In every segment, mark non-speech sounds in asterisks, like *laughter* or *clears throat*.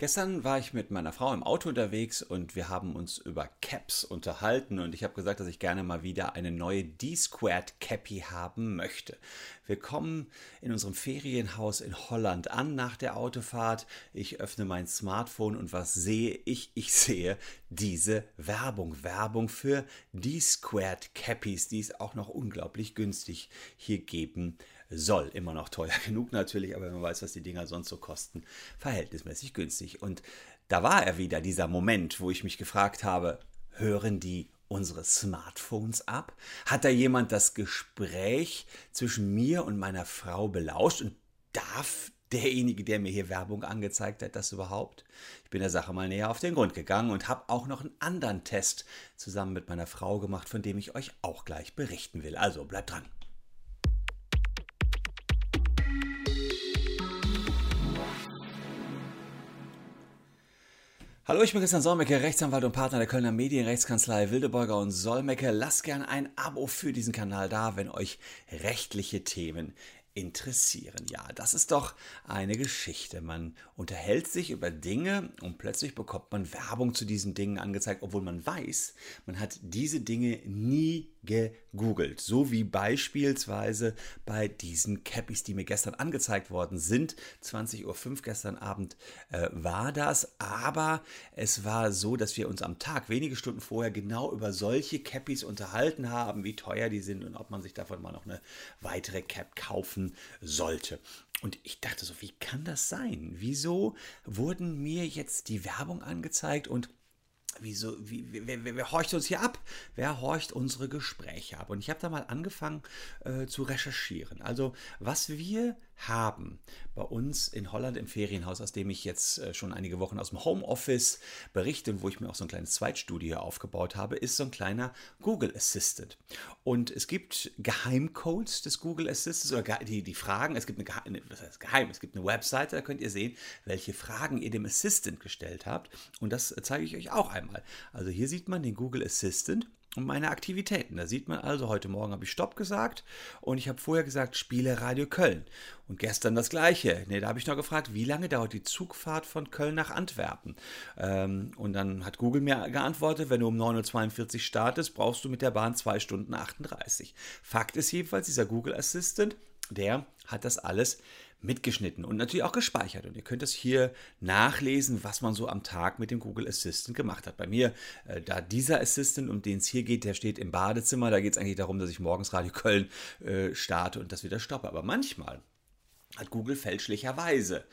Gestern war ich mit meiner Frau im Auto unterwegs und wir haben uns über Caps unterhalten und ich habe gesagt, dass ich gerne mal wieder eine neue D-Squared Cappy haben möchte. Wir kommen in unserem Ferienhaus in Holland an nach der Autofahrt. Ich öffne mein Smartphone und was sehe ich? Ich sehe diese Werbung. Werbung für D-Squared Cappies, die es auch noch unglaublich günstig hier geben soll. Immer noch teuer *laughs* genug natürlich, aber wenn man weiß, was die Dinger sonst so kosten, verhältnismäßig günstig. Und da war er wieder, dieser Moment, wo ich mich gefragt habe, hören die unsere Smartphones ab? Hat da jemand das Gespräch zwischen mir und meiner Frau belauscht und darf derjenige, der mir hier Werbung angezeigt hat, das überhaupt? Ich bin der Sache mal näher auf den Grund gegangen und habe auch noch einen anderen Test zusammen mit meiner Frau gemacht, von dem ich euch auch gleich berichten will. Also bleibt dran. Hallo, ich bin Christian Solmecke, Rechtsanwalt und Partner der Kölner Medienrechtskanzlei Wildeborger und Solmecke. Lasst gerne ein Abo für diesen Kanal da, wenn euch rechtliche Themen interessieren. Ja, das ist doch eine Geschichte. Man unterhält sich über Dinge und plötzlich bekommt man Werbung zu diesen Dingen angezeigt, obwohl man weiß, man hat diese Dinge nie gegoogelt. So wie beispielsweise bei diesen Cappies, die mir gestern angezeigt worden sind. 20.05 Uhr gestern Abend äh, war das. Aber es war so, dass wir uns am Tag, wenige Stunden vorher, genau über solche Cappies unterhalten haben, wie teuer die sind und ob man sich davon mal noch eine weitere Cap kaufen sollte. Und ich dachte so, wie kann das sein? Wieso wurden mir jetzt die Werbung angezeigt und Wieso, wie, wer, wer, wer, horcht uns hier ab? Wer horcht unsere Gespräche ab? Und ich habe da mal angefangen äh, zu recherchieren. Also, was wir haben bei uns in Holland im Ferienhaus, aus dem ich jetzt äh, schon einige Wochen aus dem Homeoffice berichte und wo ich mir auch so ein kleines Zweitstudio aufgebaut habe, ist so ein kleiner Google Assistant. Und es gibt Geheimcodes des Google Assistants oder die, die Fragen. Es gibt eine, was heißt geheim? Es gibt eine Webseite, da könnt ihr sehen, welche Fragen ihr dem Assistant gestellt habt. Und das zeige ich euch auch einmal. Also hier sieht man den Google Assistant und meine Aktivitäten. Da sieht man also, heute Morgen habe ich Stopp gesagt und ich habe vorher gesagt, spiele Radio Köln. Und gestern das gleiche. Ne, da habe ich noch gefragt, wie lange dauert die Zugfahrt von Köln nach Antwerpen? Ähm, und dann hat Google mir geantwortet, wenn du um 9.42 Uhr startest, brauchst du mit der Bahn 2 Stunden 38. Fakt ist jedenfalls, dieser Google Assistant, der hat das alles mitgeschnitten und natürlich auch gespeichert. Und ihr könnt es hier nachlesen, was man so am Tag mit dem Google Assistant gemacht hat. Bei mir, äh, da dieser Assistant, um den es hier geht, der steht im Badezimmer. Da geht es eigentlich darum, dass ich morgens Radio Köln äh, starte und das wieder stoppe. Aber manchmal hat Google fälschlicherweise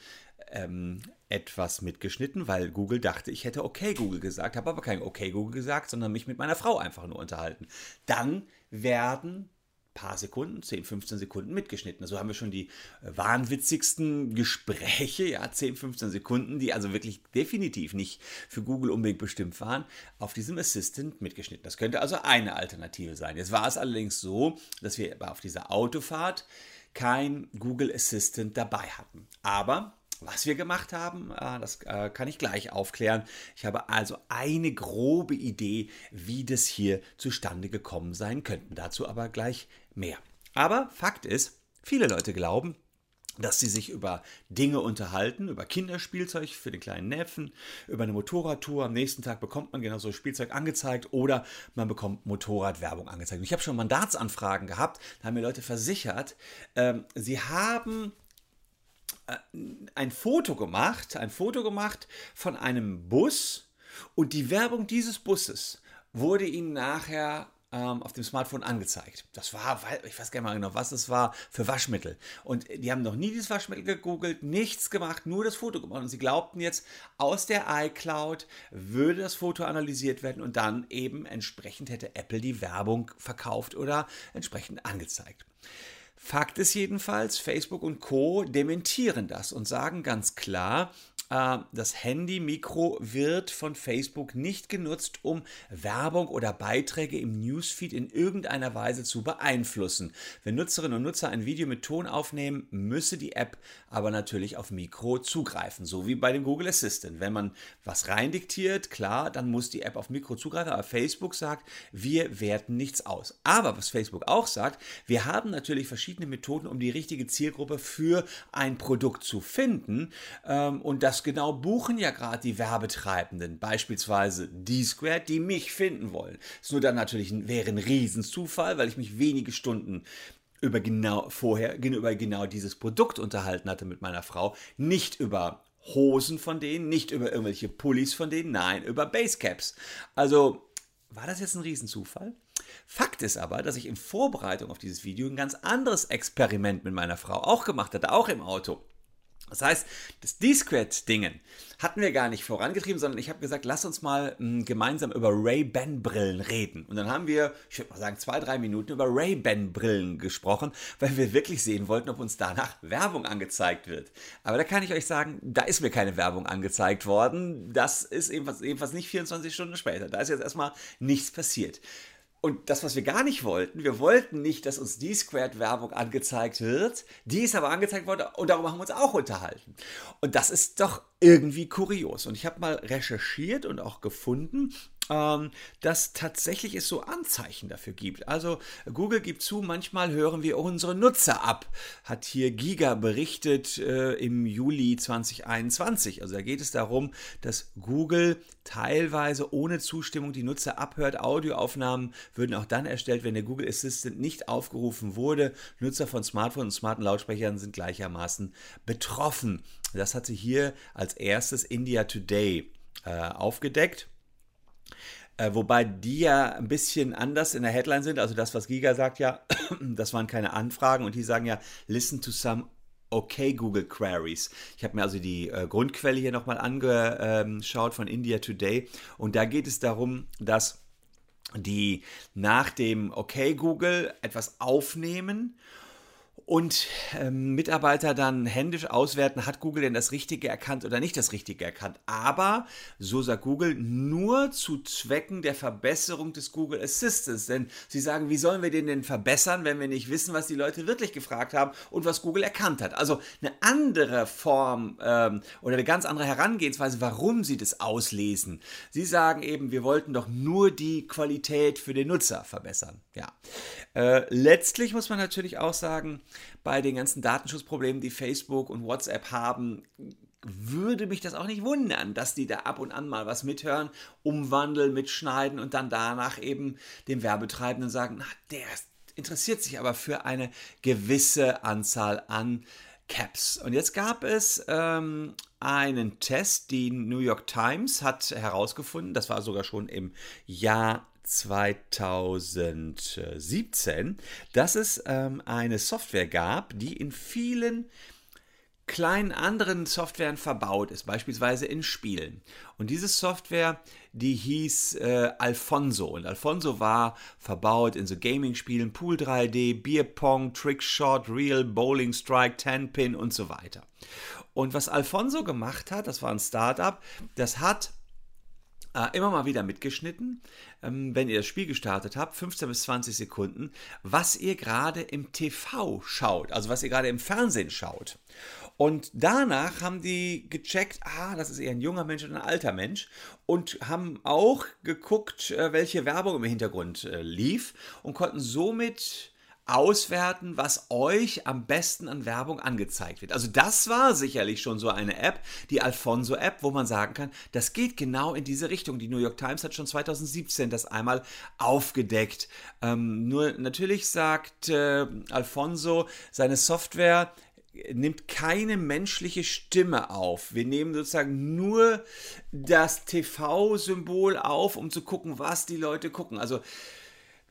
ähm, etwas mitgeschnitten, weil Google dachte, ich hätte okay Google gesagt, habe aber kein okay Google gesagt, sondern mich mit meiner Frau einfach nur unterhalten. Dann werden paar Sekunden, 10, 15 Sekunden mitgeschnitten. Also haben wir schon die äh, wahnwitzigsten Gespräche, ja, 10, 15 Sekunden, die also wirklich definitiv nicht für Google unbedingt bestimmt waren, auf diesem Assistant mitgeschnitten. Das könnte also eine Alternative sein. Jetzt war es allerdings so, dass wir auf dieser Autofahrt kein Google Assistant dabei hatten. Aber was wir gemacht haben, äh, das äh, kann ich gleich aufklären. Ich habe also eine grobe Idee, wie das hier zustande gekommen sein könnte. Dazu aber gleich mehr. Aber Fakt ist, viele Leute glauben, dass sie sich über Dinge unterhalten, über Kinderspielzeug für den kleinen Neffen, über eine Motorradtour. Am nächsten Tag bekommt man genau so Spielzeug angezeigt oder man bekommt Motorradwerbung angezeigt. ich habe schon Mandatsanfragen gehabt, da haben mir Leute versichert, äh, sie haben ein Foto gemacht, ein Foto gemacht von einem Bus und die Werbung dieses Busses wurde ihnen nachher ähm, auf dem Smartphone angezeigt. Das war, ich weiß gar nicht mal genau, was es war, für Waschmittel. Und die haben noch nie dieses Waschmittel gegoogelt, nichts gemacht, nur das Foto gemacht. Und sie glaubten jetzt, aus der iCloud würde das Foto analysiert werden und dann eben entsprechend hätte Apple die Werbung verkauft oder entsprechend angezeigt. Fakt ist jedenfalls, Facebook und Co. dementieren das und sagen ganz klar, das Handy-Mikro wird von Facebook nicht genutzt, um Werbung oder Beiträge im Newsfeed in irgendeiner Weise zu beeinflussen. Wenn Nutzerinnen und Nutzer ein Video mit Ton aufnehmen, müsse die App aber natürlich auf Mikro zugreifen, so wie bei dem Google Assistant. Wenn man was reindiktiert, klar, dann muss die App auf Mikro zugreifen, aber Facebook sagt, wir werten nichts aus. Aber was Facebook auch sagt, wir haben natürlich verschiedene Methoden, um die richtige Zielgruppe für ein Produkt zu finden ähm, und das das genau buchen ja gerade die Werbetreibenden, beispielsweise D-Squared, die mich finden wollen. Ist nur dann natürlich wäre ein Riesenzufall, weil ich mich wenige Stunden über genau vorher über genau dieses Produkt unterhalten hatte mit meiner Frau, nicht über Hosen von denen, nicht über irgendwelche Pullis von denen, nein, über Basecaps. Also war das jetzt ein Riesenzufall? Fakt ist aber, dass ich in Vorbereitung auf dieses Video ein ganz anderes Experiment mit meiner Frau auch gemacht hatte, auch im Auto. Das heißt, das D-Squared-Dingen hatten wir gar nicht vorangetrieben, sondern ich habe gesagt, lass uns mal m, hm, gemeinsam über Ray-Ban-Brillen reden. Und dann haben wir, ich würde mal sagen, zwei, drei Minuten über Ray-Ban-Brillen gesprochen, weil wir wirklich sehen wollten, ob uns danach Werbung angezeigt wird. Aber da kann ich euch sagen, da ist mir keine Werbung angezeigt worden. Das ist ebenfalls, ebenfalls nicht 24 Stunden später. Da ist jetzt erstmal nichts passiert. Und das, was wir gar nicht wollten, wir wollten nicht, dass uns die Squared-Werbung angezeigt wird. Die ist aber angezeigt worden und darüber haben wir uns auch unterhalten. Und das ist doch irgendwie kurios. Und ich habe mal recherchiert und auch gefunden, ähm, dass tatsächlich es so Anzeichen dafür gibt. Also Google gibt zu, manchmal hören wir unsere Nutzer ab, hat hier Giga berichtet äh, im Juli 2021. Also da geht es darum, dass Google teilweise ohne Zustimmung die Nutzer abhört. Audioaufnahmen würden auch dann erstellt, wenn der Google Assistant nicht aufgerufen wurde. Nutzer von Smartphones und smarten Lautsprechern sind gleichermaßen betroffen. Das hatte hier als erstes India Today äh, aufgedeckt. Äh, wobei die ja ein bisschen anders in der Headline sind. Also das, was Giga sagt, ja, *clears throat* das waren keine Anfragen und die sagen ja, listen to some okay Google Queries. Ich habe mir also die äh, Grundquelle hier nochmal angeschaut von India Today und da geht es darum, dass die nach dem okay Google etwas aufnehmen und ähm, Mitarbeiter dann händisch auswerten, hat Google denn das Richtige erkannt oder nicht das Richtige erkannt. Aber, so sagt Google, nur zu Zwecken der Verbesserung des Google Assistants. Denn sie sagen, wie sollen wir den denn verbessern, wenn wir nicht wissen, was die Leute wirklich gefragt haben und was Google erkannt hat. Also eine andere Form ähm, oder eine ganz andere Herangehensweise, warum sie das auslesen. Sie sagen eben, wir wollten doch nur die Qualität für den Nutzer verbessern. Ja. Äh, letztlich muss man natürlich auch sagen, bei den ganzen Datenschutzproblemen, die Facebook und WhatsApp haben, würde mich das auch nicht wundern, dass die da ab und an mal was mithören, umwandeln, mitschneiden und dann danach eben dem Werbetreibenden sagen, na, der interessiert sich aber für eine gewisse Anzahl an Caps. Und jetzt gab es ähm, einen Test, die New York Times hat herausgefunden, das war sogar schon im Jahr 2017, dass es ähm, eine Software gab, die in vielen kleinen anderen Softwaren verbaut ist, beispielsweise in Spielen. Und diese Software, die hieß äh, Alfonso. Und Alfonso war verbaut in so Gaming-Spielen, Pool 3D, Beer Pong, Trickshot, Real, Bowling Strike, Ten Pin und so weiter. Und was Alfonso gemacht hat, das war ein Startup, das hat äh, immer mal wieder mitgeschnitten, ähm, wenn ihr das Spiel gestartet habt, 15 bis 20 Sekunden, was ihr gerade im TV schaut, also was ihr gerade im Fernsehen schaut. Und danach haben die gecheckt, ah, das ist eher ein junger Mensch und ein alter Mensch. Und haben auch geguckt, äh, welche Werbung im Hintergrund äh, lief und konnten somit auswerten, was euch am besten an Werbung angezeigt wird. Also das war sicherlich schon so eine App, die Alfonso-App, wo man sagen kann, das geht genau in diese Richtung. Die New York Times hat schon 2017 das einmal aufgedeckt. Ähm, nur natürlich sagt äh, Alfonso, seine Software nimmt keine menschliche Stimme auf. Wir nehmen sozusagen nur das TV-Symbol auf, um zu gucken, was die Leute gucken. Also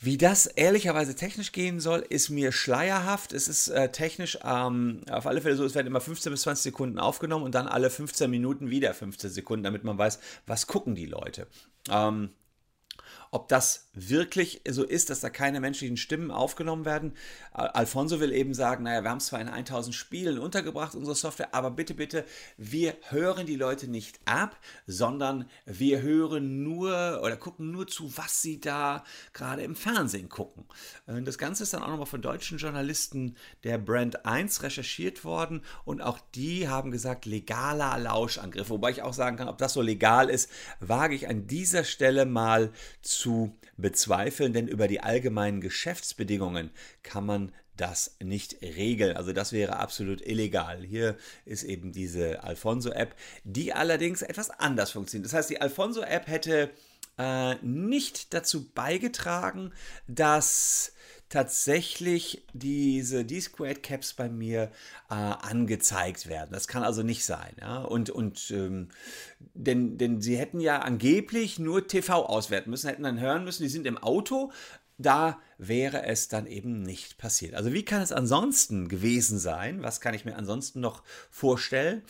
wie das ehrlicherweise technisch gehen soll, ist mir schleierhaft. Es ist äh, technisch ähm, auf alle Fälle so, es werden immer 15 bis 20 Sekunden aufgenommen und dann alle 15 Minuten wieder 15 Sekunden, damit man weiß, was gucken die Leute. Ähm, ob das wirklich so ist, dass da keine menschlichen Stimmen aufgenommen werden. Alfonso will eben sagen, naja, wir haben zwar in 1000 Spielen untergebracht, unsere Software, aber bitte, bitte, wir hören die Leute nicht ab, sondern wir hören nur oder gucken nur zu, was sie da gerade im Fernsehen gucken. Das Ganze ist dann auch nochmal von deutschen Journalisten der Brand 1 recherchiert worden und auch die haben gesagt, legaler Lauschangriff. Wobei ich auch sagen kann, ob das so legal ist, wage ich an dieser Stelle mal zu bezweifeln, denn über die allgemeinen Geschäftsbedingungen kann man das nicht regeln. Also das wäre absolut illegal. Hier ist eben diese Alfonso-App, die allerdings etwas anders funktioniert. Das heißt, die Alfonso-App hätte äh, nicht dazu beigetragen, dass tatsächlich diese D-Squared Caps bei mir äh, angezeigt werden. Das kann also nicht sein. Ja? Und, und ähm, denn, denn sie hätten ja angeblich nur TV auswerten müssen, hätten dann hören müssen, die sind im Auto. Da wäre es dann eben nicht passiert. Also wie kann es ansonsten gewesen sein? Was kann ich mir ansonsten noch vorstellen?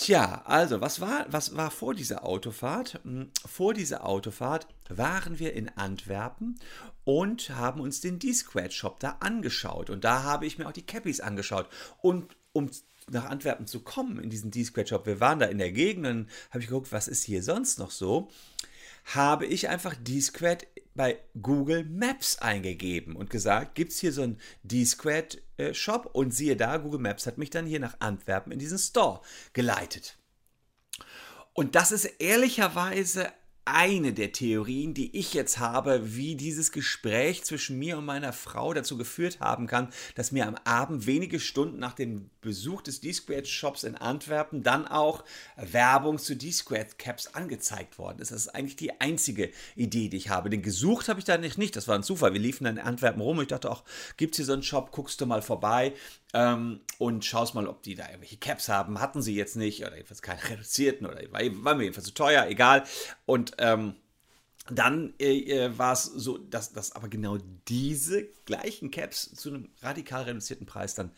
Tja, also, was war, was war vor dieser Autofahrt? Hm, vor dieser Autofahrt waren wir in Antwerpen und haben uns den D-Squared-Shop da angeschaut. Und da habe ich mir auch die Cappies angeschaut. Und um nach Antwerpen zu kommen in diesen D-Squared-Shop, wir waren da in der Gegend, dann habe ich geguckt, was ist hier sonst noch so, habe ich einfach D-Squared bei Google Maps eingegeben und gesagt, gibt es hier so einen D-Squared-Shop? Äh, und siehe da, Google Maps hat mich dann hier nach Antwerpen in diesen Store geleitet. Und das ist ehrlicherweise eine der Theorien, die ich jetzt habe, wie dieses Gespräch zwischen mir und meiner Frau dazu geführt haben kann, dass mir am Abend wenige Stunden nach dem Besuch des D-Squared Shops in Antwerpen dann auch Werbung zu D-Squared Caps angezeigt worden ist. Das ist eigentlich die einzige Idee, die ich habe. Den gesucht habe ich da nicht, nicht. Das war ein Zufall. Wir liefen dann in Antwerpen rum. Ich dachte auch, gibt es hier so einen Shop? Guckst du mal vorbei ähm, und schaust mal, ob die da irgendwelche Caps haben. Hatten sie jetzt nicht oder jedenfalls keine reduzierten oder war mir jedenfalls zu teuer, egal. Und ähm, dann äh, äh war es so, dass, dass aber genau diese gleichen Caps zu einem radikal reduzierten Preis dann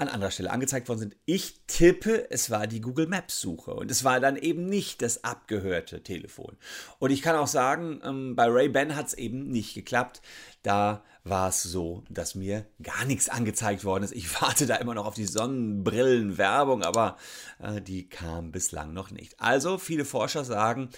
an anderer Stelle angezeigt worden sind. Ich tippe, es war die Google Maps Suche und es war dann eben nicht das abgehörte Telefon. Und ich kann auch sagen, ähm, bei Ray-Ban hat es eben nicht geklappt. Da war es so, dass mir gar nichts angezeigt worden ist. Ich *laughs* warte da immer noch auf die Sonnenbrillenwerbung, aber äh, die kam bislang noch nicht. Also viele Forscher sagen,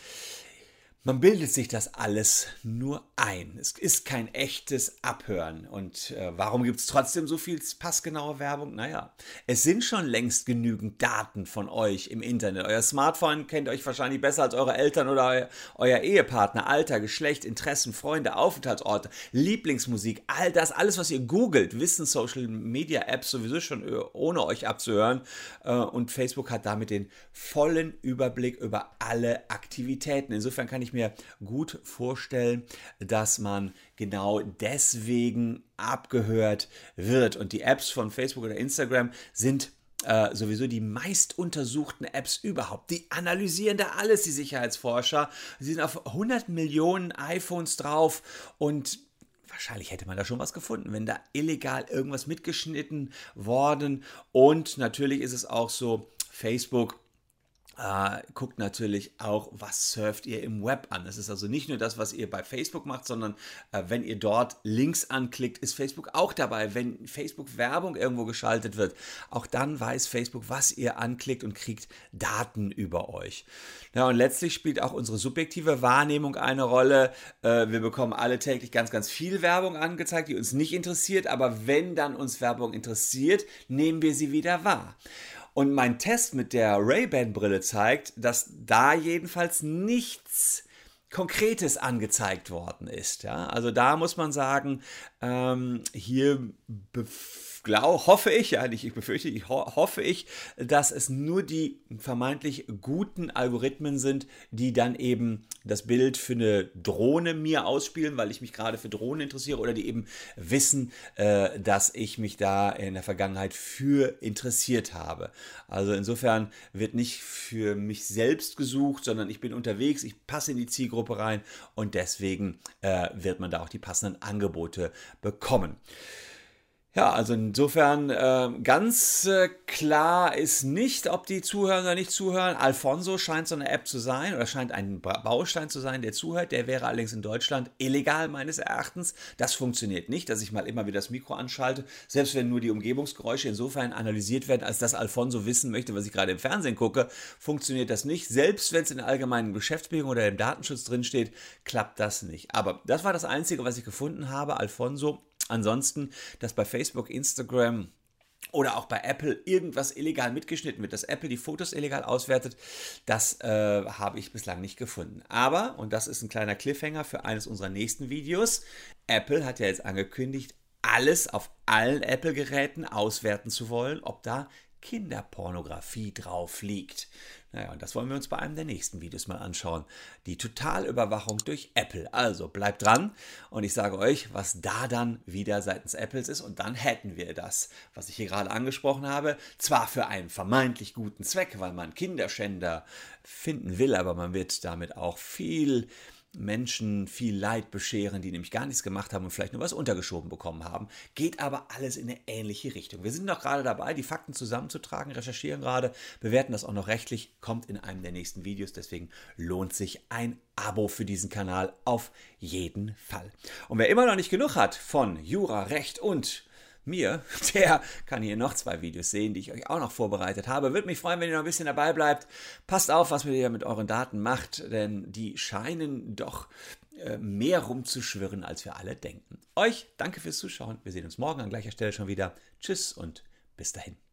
man bildet sich das alles nur ein. Es ist kein echtes Abhören. Und äh, warum gibt es trotzdem so viel passgenaue Werbung? Naja, es sind schon längst genügend Daten von euch im Internet. Euer Smartphone kennt euch wahrscheinlich besser als eure Eltern oder eu euer Ehepartner. Alter, Geschlecht, Interessen, Freunde, Aufenthaltsorte, Lieblingsmusik, all das, alles, was ihr googelt, wissen Social Media Apps sowieso schon äh, ohne euch abzuhören. Äh, und Facebook hat damit den vollen Überblick über alle Aktivitäten. Insofern kann ich ich mir gut vorstellen, dass man genau deswegen abgehört wird. Und die Apps von Facebook oder Instagram sind äh, sowieso die meist untersuchten Apps überhaupt. Die analysieren da alles, die Sicherheitsforscher. Sie sind auf 100 Millionen iPhones drauf und wahrscheinlich hätte man da schon was gefunden, wenn da illegal irgendwas mitgeschnitten worden. Und natürlich ist es auch so, Facebook Uh, guckt natürlich auch, was surft ihr im Web an. Es ist also nicht nur das, was ihr bei Facebook macht, sondern uh, wenn ihr dort Links anklickt, ist Facebook auch dabei. Wenn Facebook Werbung irgendwo geschaltet wird, auch dann weiß Facebook, was ihr anklickt und kriegt Daten über euch. Ja, und letztlich spielt auch unsere subjektive Wahrnehmung eine Rolle. Uh, wir bekommen alle täglich ganz, ganz viel Werbung angezeigt, die uns nicht interessiert, aber wenn dann uns Werbung interessiert, nehmen wir sie wieder wahr. Und mein Test mit der Ray-Ban-Brille zeigt, dass da jedenfalls nichts Konkretes angezeigt worden ist. Ja? Also da muss man sagen, ähm, hier glaube, hoffe ich, ja nicht ich befürchte, ich ho hoffe ich, dass es nur die vermeintlich guten Algorithmen sind, die dann eben das Bild für eine Drohne mir ausspielen, weil ich mich gerade für Drohnen interessiere oder die eben wissen, äh, dass ich mich da in der Vergangenheit für interessiert habe. Also insofern wird nicht für mich selbst gesucht, sondern ich bin unterwegs, ich passe in die Zielgruppe rein und deswegen äh, wird man da auch die passenden Angebote bekommen. Ja, also insofern äh, ganz äh, klar ist nicht, ob die zuhören oder nicht zuhören. Alfonso scheint so eine App zu sein oder scheint ein Baustein zu sein, der zuhört. Der wäre allerdings in Deutschland illegal meines Erachtens. Das funktioniert nicht, dass ich mal immer wieder das Mikro anschalte, selbst wenn nur die Umgebungsgeräusche insofern analysiert werden, als dass Alfonso wissen möchte, was ich gerade im Fernsehen gucke, funktioniert das nicht. Selbst wenn es in der allgemeinen Geschäftsbedingungen oder im Datenschutz drinsteht, klappt das nicht. Aber das war das Einzige, was ich gefunden habe. Alfonso Ansonsten, dass bei Facebook, Instagram oder auch bei Apple irgendwas illegal mitgeschnitten wird, dass Apple die Fotos illegal auswertet, das äh, habe ich bislang nicht gefunden. Aber, und das ist ein kleiner Cliffhanger für eines unserer nächsten Videos, Apple hat ja jetzt angekündigt, alles auf allen Apple-Geräten auswerten zu wollen, ob da Kinderpornografie drauf liegt. Naja, und das wollen wir uns bei einem der nächsten Videos mal anschauen. Die Totalüberwachung durch Apple. Also bleibt dran und ich sage euch, was da dann wieder seitens Apples ist und dann hätten wir das, was ich hier gerade angesprochen habe. Zwar für einen vermeintlich guten Zweck, weil man Kinderschänder finden will, aber man wird damit auch viel Menschen viel Leid bescheren, die nämlich gar nichts gemacht haben und vielleicht nur was untergeschoben bekommen haben. Geht aber alles in eine ähnliche Richtung. Wir sind noch gerade dabei, die Fakten zusammenzutragen, recherchieren gerade, bewerten das auch noch rechtlich, kommt in einem der nächsten Videos. Deswegen lohnt sich ein Abo für diesen Kanal auf jeden Fall. Und wer immer noch nicht genug hat von Jura, Recht und mir, *laughs* der kann hier noch zwei Videos sehen, die ich euch auch noch vorbereitet habe. Würde mich freuen, wenn ihr noch ein bisschen dabei bleibt. Passt auf, was ihr mit euren Daten macht, denn die scheinen doch äh, mehr rumzuschwirren, als wir alle denken. Euch danke fürs Zuschauen. Wir sehen uns morgen an gleicher Stelle schon wieder. Tschüss und bis dahin.